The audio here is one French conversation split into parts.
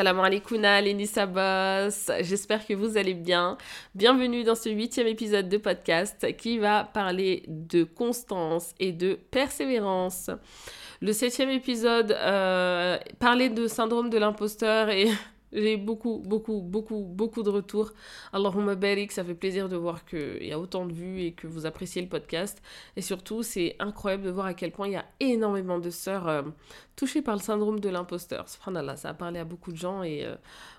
Salam alaikum, Lénissa Boss. J'espère que vous allez bien. Bienvenue dans ce huitième épisode de podcast qui va parler de constance et de persévérance. Le septième épisode euh, parlait de syndrome de l'imposteur et j'ai beaucoup, beaucoup, beaucoup, beaucoup de retours. Allahumma barik, ça fait plaisir de voir qu'il y a autant de vues et que vous appréciez le podcast. Et surtout, c'est incroyable de voir à quel point il y a énormément de sœurs euh, touchées par le syndrome de l'imposteur. Subhanallah, ça a parlé à beaucoup de gens et euh,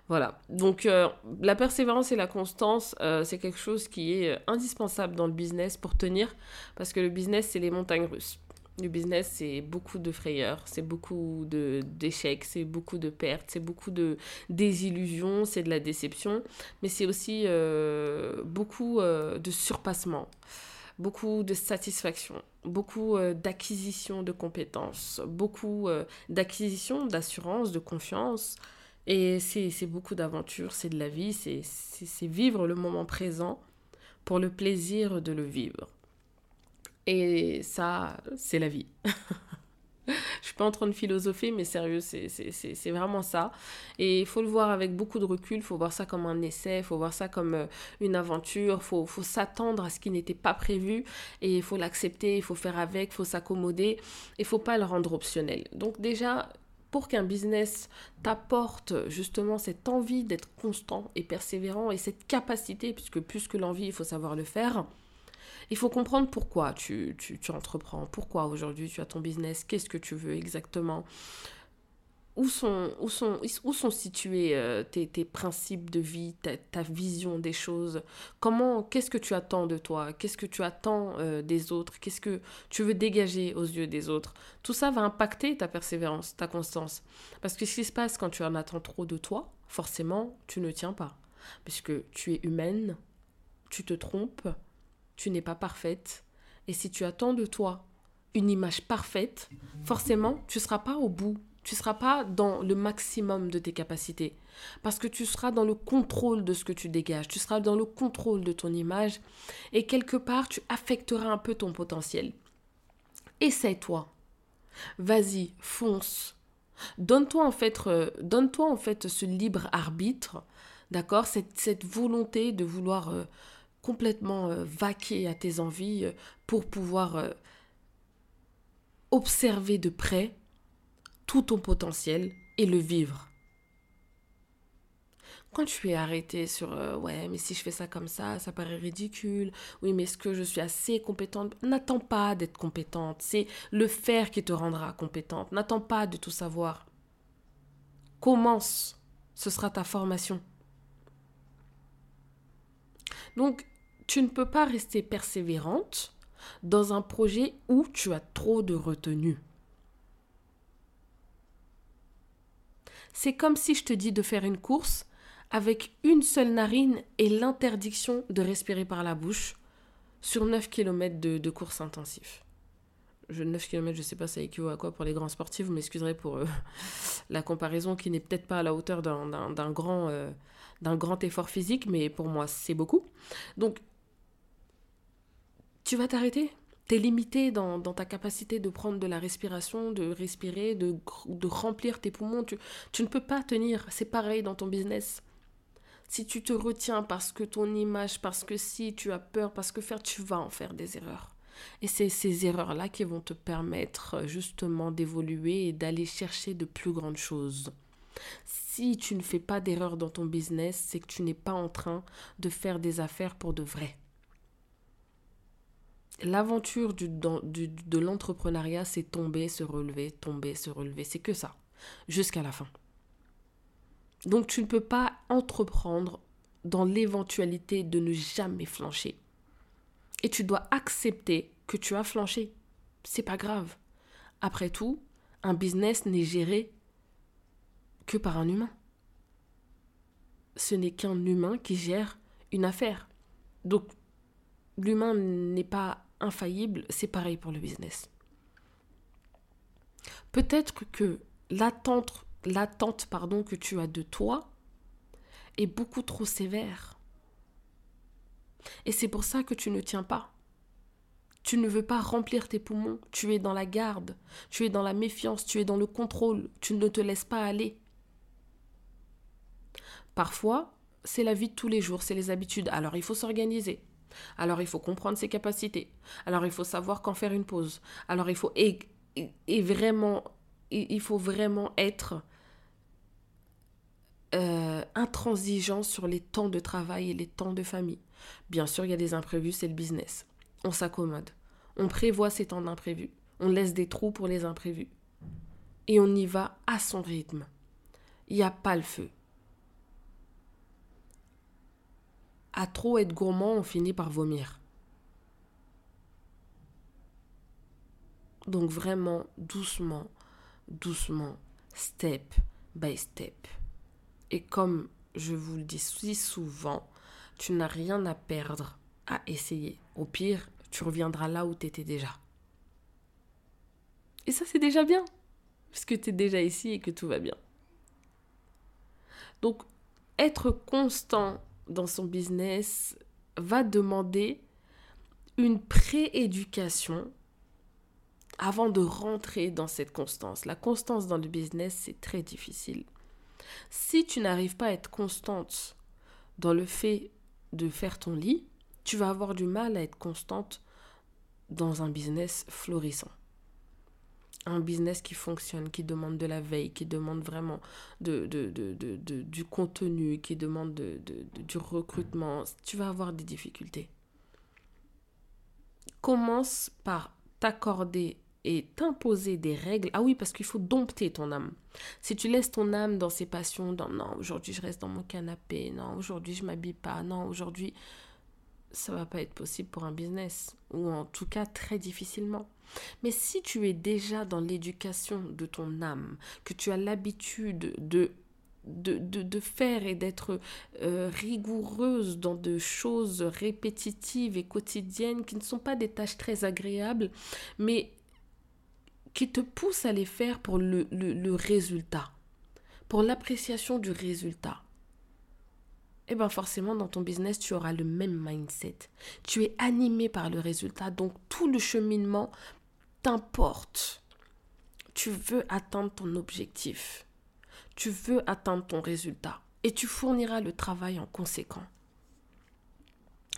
voilà. Donc, euh, la persévérance et la constance, c'est quelque chose qui est indispensable dans le business pour tenir parce que le business, c'est les montagnes russes. Le business, c'est beaucoup de frayeurs, c'est beaucoup d'échecs, c'est beaucoup de pertes, c'est beaucoup de désillusions, c'est de la déception, mais c'est aussi euh, beaucoup euh, de surpassement, beaucoup de satisfaction, beaucoup euh, d'acquisition de compétences, beaucoup d'acquisition d'assurance, de confiance. Et c'est beaucoup d'aventures, c'est de la vie, c'est vivre le moment présent pour le plaisir de le vivre. Et ça, c'est la vie. Je suis pas en train de philosopher, mais sérieux, c'est vraiment ça. Et il faut le voir avec beaucoup de recul, il faut voir ça comme un essai, il faut voir ça comme euh, une aventure, il faut, faut s'attendre à ce qui n'était pas prévu, et il faut l'accepter, il faut faire avec, il faut s'accommoder, il faut pas le rendre optionnel. Donc déjà, pour qu'un business t'apporte justement cette envie d'être constant et persévérant, et cette capacité, puisque plus que l'envie, il faut savoir le faire, il faut comprendre pourquoi tu, tu, entreprends, pourquoi aujourd'hui tu as ton business, qu'est-ce que tu veux exactement. Où sont, où sont, où sont situés euh, tes, principes de vie, ta, vision des choses? Comment, qu'est-ce que tu attends de toi? Qu'est-ce que tu attends euh, des autres? Qu'est-ce que tu veux dégager aux yeux des autres? Tout ça va impacter ta persévérance, ta constance. Parce que ce qui se passe quand tu en attends trop de toi, forcément, tu ne tiens pas. Puisque tu es humaine, tu te trompes, tu n'es pas parfaite. Et si tu attends de toi une image parfaite, forcément, tu ne seras pas au bout. Tu ne seras pas dans le maximum de tes capacités. Parce que tu seras dans le contrôle de ce que tu dégages. Tu seras dans le contrôle de ton image. Et quelque part, tu affecteras un peu ton potentiel. Essaie-toi. Vas-y, fonce. Donne-toi en fait, euh, en fait ce libre arbitre, d'accord, cette, cette, volonté de vouloir euh, complètement euh, vaquer à tes envies euh, pour pouvoir euh, observer de près tout ton potentiel et le vivre. Quand tu es arrêté sur ouais, mais si je fais ça comme ça, ça paraît ridicule. Oui, mais est-ce que je suis assez compétente? N'attends pas d'être compétente. C'est le faire qui te rendra compétente. N'attends pas de tout savoir. Commence. Ce sera ta formation. Donc, tu ne peux pas rester persévérante dans un projet où tu as trop de retenue. C'est comme si je te dis de faire une course avec une seule narine et l'interdiction de respirer par la bouche sur 9 km de, course intensif. Je, 9 km, je ne sais pas ça équivaut à quoi pour les grands sportifs, vous m'excuserez pour euh, la comparaison qui n'est peut-être pas à la hauteur d'un grand, euh, grand effort physique, mais pour moi c'est beaucoup. Donc tu vas t'arrêter? Tu es limité dans, ta capacité de prendre de la respiration, de respirer, de, remplir tes poumons. Tu, tu ne peux pas tenir. C'est pareil dans ton business. Si tu te retiens parce que ton image, parce que si tu as peur, parce que faire, tu vas en faire des erreurs. Et c'est ces erreurs-là qui vont te permettre justement d'évoluer et d'aller chercher de plus grandes choses. Si tu ne fais pas d'erreurs dans ton business, c'est que tu n'es pas en train de faire des affaires pour de vrai l'aventure du, de l'entrepreneuriat, c'est tomber, se relever, tomber, se relever. C'est que ça, jusqu'à la fin. Donc tu ne peux pas entreprendre dans l'éventualité de ne jamais flancher. Et tu dois accepter que tu as flanché. C'est pas grave. Après tout, un business n'est géré que par un humain. Ce n'est qu'un humain qui gère une affaire. Donc, l'humain n'est pas infaillible, c'est pareil pour le business. Peut-être que l'attente, pardon, que tu as de toi est beaucoup trop sévère. Et c'est pour ça que tu ne tiens pas. Tu ne veux pas remplir tes poumons, tu es dans la garde, tu es dans la méfiance, tu es dans le contrôle, tu ne te laisses pas aller. Parfois, c'est la vie de tous les jours, c'est les habitudes. Alors il faut s'organiser. Alors il faut comprendre ses capacités. Alors il faut savoir quand faire une pause. Alors il faut vraiment être euh, intransigeant sur les temps de travail et les temps de famille. Bien sûr, il y a des imprévus, c'est le business. On s'accommode. On prévoit ces temps d'imprévus. On laisse des trous pour les imprévus. Et on y va à son rythme. Il n'y a pas le feu. À trop être gourmand, on finit par vomir. Donc vraiment, doucement, doucement, step by step. Et comme je vous le dis si souvent, tu n'as rien à perdre à essayer. Au pire, tu reviendras là où tu étais déjà. Et ça, c'est déjà bien, parce que tu es déjà ici et que tout va bien. Donc, être constant dans son business va demander une prééducation avant de rentrer dans cette constance. La constance dans le business, c'est très difficile. Si tu n'arrives pas à être constante dans le fait de faire ton lit, tu vas avoir du mal à être constante dans un business florissant. Un business qui fonctionne, qui demande de la veille, qui demande vraiment de, du contenu, qui demande du recrutement. Tu vas avoir des difficultés. Commence par t'accorder et t'imposer des règles. Ah oui, parce qu'il faut dompter ton âme. Si tu laisses ton âme dans ses passions, dans non, aujourd'hui je reste dans mon canapé, non, aujourd'hui je m'habille pas, non, aujourd'hui ça va pas être possible pour un business ou en tout cas très difficilement. Mais si tu es déjà dans l'éducation de ton âme, que tu as l'habitude de de, de, faire et d'être euh, rigoureuse dans de choses répétitives et quotidiennes qui ne sont pas des tâches très agréables, mais qui te pousse à les faire pour le, résultat, pour l'appréciation du résultat. Eh bien forcément, dans ton business, tu auras le même mindset. Tu es animé par le résultat, donc tout le cheminement t'importe. Tu veux atteindre ton objectif. Tu veux atteindre ton résultat. Et tu fourniras le travail en conséquent.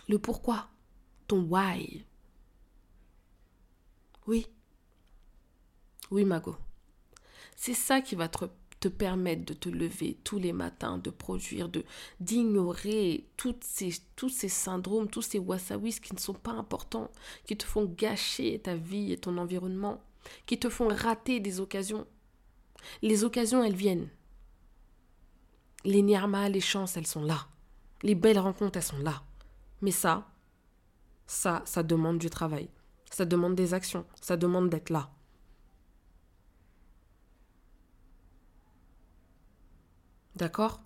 Le pourquoi, ton why? Oui, oui, Mago. C'est ça qui va te, permettre de te lever tous les matins, de produire, de d'ignorer toutes ces, tous ces syndromes, tous ces wasawis qui ne sont pas importants, qui te font gâcher ta vie et ton environnement, qui te font rater des occasions. Les occasions, elles viennent. Les nirmas, les chances, elles sont là. Les belles rencontres, elles sont là. Mais ça, ça, ça demande du travail. Ça demande des actions. Ça demande d'être là. D'accord?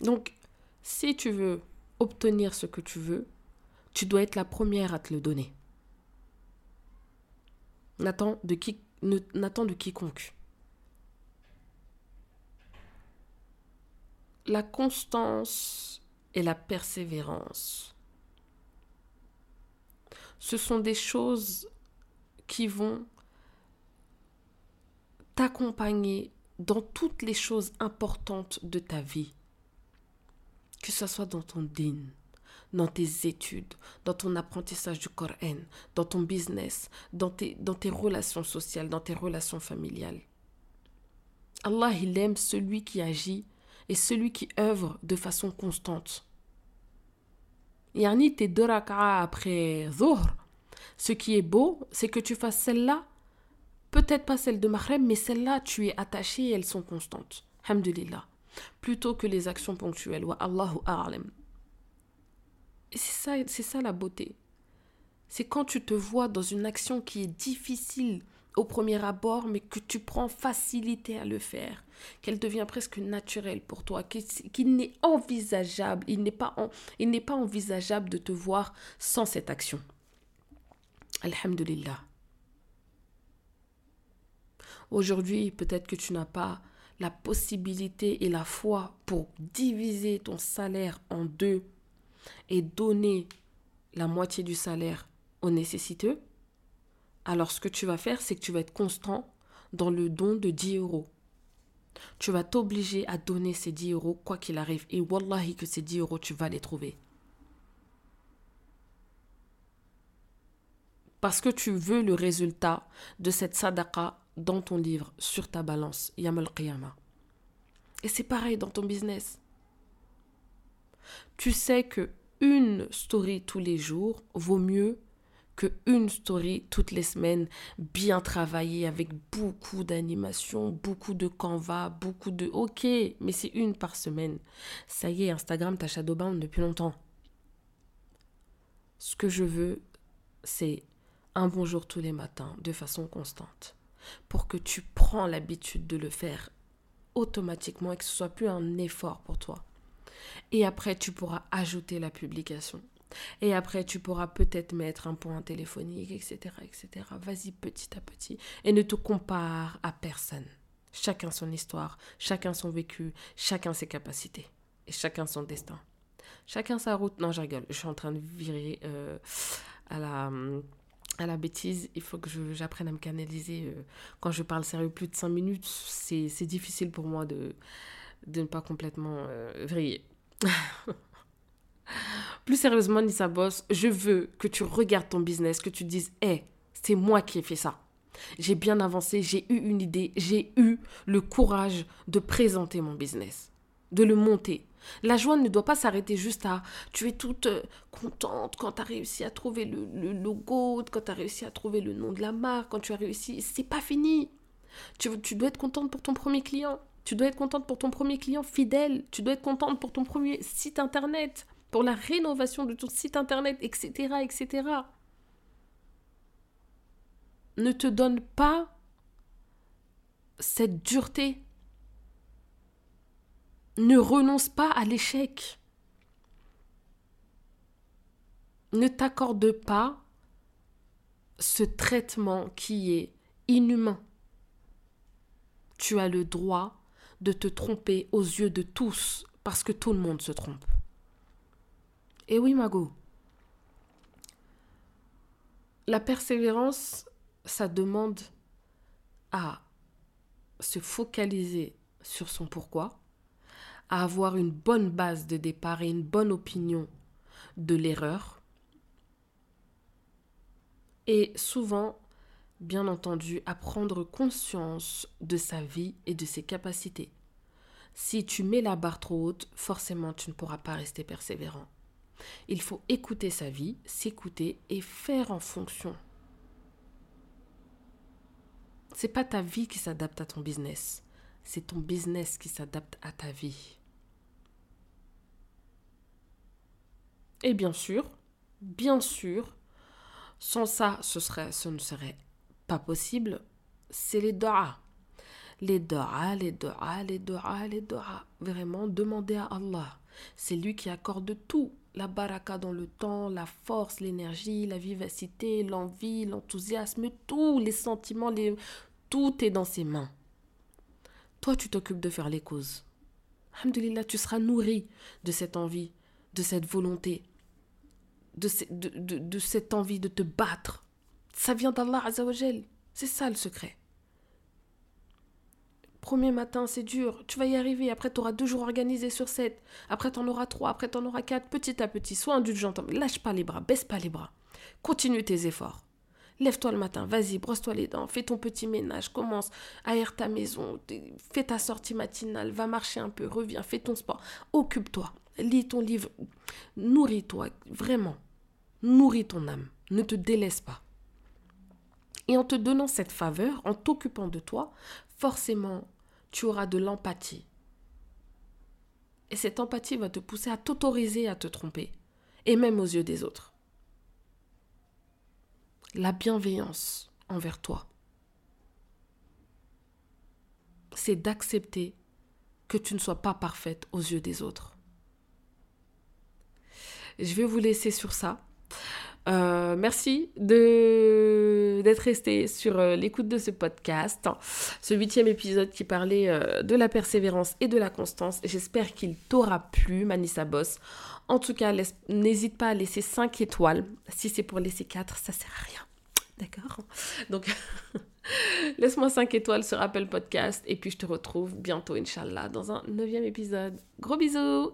Donc, si tu veux obtenir ce que tu veux, tu dois être la première à te le donner. N'attends de, qui, de quiconque. La constance et la persévérance, ce sont des choses qui vont t'accompagner dans toutes les choses importantes de ta vie. Que ce soit dans ton din, dans tes études, dans ton apprentissage du Coran, dans ton business, dans tes, dans tes relations sociales, dans tes relations familiales. Allah, il aime celui qui agit et celui qui œuvre de façon constante. Yani tes deux après Zohr, ce qui est beau, c'est que tu fasses celle-là Peut-être pas celle de Mahrem, mais celle-là, tu es attaché et elles sont constantes. Alhamdulillah. Plutôt que les actions ponctuelles. Wa Allahu a'lam. Et c'est ça, ça la beauté. C'est quand tu te vois dans une action qui est difficile au premier abord, mais que tu prends facilité à le faire, qu'elle devient presque naturelle pour toi, qu'il n'est envisageable, il n'est pas, pas envisageable de te voir sans cette action. Alhamdulillah. Aujourd'hui, peut-être que tu n'as pas la possibilité et la foi pour diviser ton salaire en deux et donner la moitié du salaire aux nécessiteux. Alors ce que tu vas faire, c'est que tu vas être constant dans le don de 10 euros. tu vas t'obliger à donner ces 10 euros quoi qu'il arrive. Et wallahi que ces 10 euros, tu vas les trouver. Parce que tu veux le résultat de cette sadaqa dans ton livre, sur ta balance, Yamal. Et c'est pareil dans ton business. Tu sais que une story tous les jours vaut mieux que une story toutes les semaines, bien travaillée avec beaucoup d'animation, beaucoup de canvas, beaucoup de OK, mais c'est une par semaine. Ça y est, Instagram t'a shadowbound depuis longtemps. Ce que je veux, c'est un bonjour tous les matins de façon constante pour que tu prends l'habitude de le faire automatiquement et que ce soit plus un effort pour toi. Et après, tu pourras ajouter la publication. Et après, tu pourras peut-être mettre un point téléphonique, etc., etc. Vas-y petit à petit. Et ne te compare à personne. Chacun son histoire, chacun son vécu, chacun ses capacités. Et chacun son destin. Chacun sa route. Non, je rigole. Je suis en train de virer euh, à la à la bêtise, il faut que j'apprenne à me canaliser. Euh, quand je parle sérieux plus de 5 minutes, c'est difficile pour moi de, de ne pas complètement euh, vriller. plus sérieusement, Nissa Boss, je veux que tu regardes ton business, que tu dises, hé, c'est moi qui ai fait ça. J'ai bien avancé, j'ai eu une idée, j'ai eu le courage de présenter mon business, de le monter. La joie ne doit pas s'arrêter juste à tu es toute euh, contente quand tu as réussi à trouver le, logo, quand tu as réussi à trouver le nom de la marque, quand tu as réussi. C'est pas fini. Tu, tu dois être contente pour ton premier client. Tu dois être contente pour ton premier client fidèle. Tu dois être contente pour ton premier site internet, pour la rénovation de ton site internet, etc. etc. Ne te donne pas cette dureté ne renonce pas à l'échec. Ne t'accorde pas ce traitement qui est inhumain. Tu as le droit de te tromper aux yeux de tous parce que tout le monde se trompe. Et oui, Mago. La persévérance, ça demande à se focaliser sur son pourquoi, à avoir une bonne base de départ et une bonne opinion de l'erreur. Et souvent, bien entendu, à prendre conscience de sa vie et de ses capacités. Si tu mets la barre trop haute, forcément tu ne pourras pas rester persévérant. Il faut écouter sa vie, s'écouter et faire en fonction. C'est pas ta vie qui s'adapte à ton business, c'est ton business qui s'adapte à ta vie. Et bien sûr, bien sûr, sans ça, ce, serait, ce ne serait pas possible, c'est les doigts. Les doigts, les doigts, les doigts, les doigts. Vraiment, demandez à Allah. C'est lui qui accorde tout. La baraka dans le temps, la force, l'énergie, la vivacité, l'envie, l'enthousiasme, tous les sentiments, tout est dans ses mains. Toi, tu t'occupes de faire les causes. Alhamdulillah, tu seras nourri de cette envie, de cette volonté, de, cette envie de te battre. Ça vient d'Allah Azzawajal. C'est ça le secret. Premier matin, c'est dur. Tu vas y arriver. Après, tu auras deux jours organisés sur sept. Après, tu en auras trois. Après, tu en auras quatre. Petit à petit. Sois indulgent. Lâche pas les bras. Baisse pas les bras. Continue tes efforts. Lève-toi le matin. Vas-y, brosse-toi les dents. Fais ton petit ménage. Commence. Aère ta maison. Fais ta sortie matinale. Va marcher un peu. Reviens. Fais ton sport. Occupe-toi. Lis ton livre. Nourris-toi. Vraiment. Nourris ton âme, ne te délaisse pas. Et en te donnant cette faveur, en t'occupant de toi, forcément, tu auras de l'empathie. Et cette empathie va te pousser à t'autoriser à te tromper, et même aux yeux des autres. La bienveillance envers toi, c'est d'accepter que tu ne sois pas parfaite aux yeux des autres. Je vais vous laisser sur ça. Euh, merci de d'être resté sur euh, l'écoute de ce podcast, ce huitième épisode qui parlait euh, de la persévérance et de la constance. J'espère qu'il t'aura plu, Manissa Boss. En tout cas, n'hésite pas à laisser 5 étoiles. Si c'est pour laisser 4, ça sert à rien. D'accord? Donc, laisse-moi 5 étoiles sur Apple Podcast et puis je te retrouve bientôt, Inch'Allah, dans un neuvième épisode. Gros bisous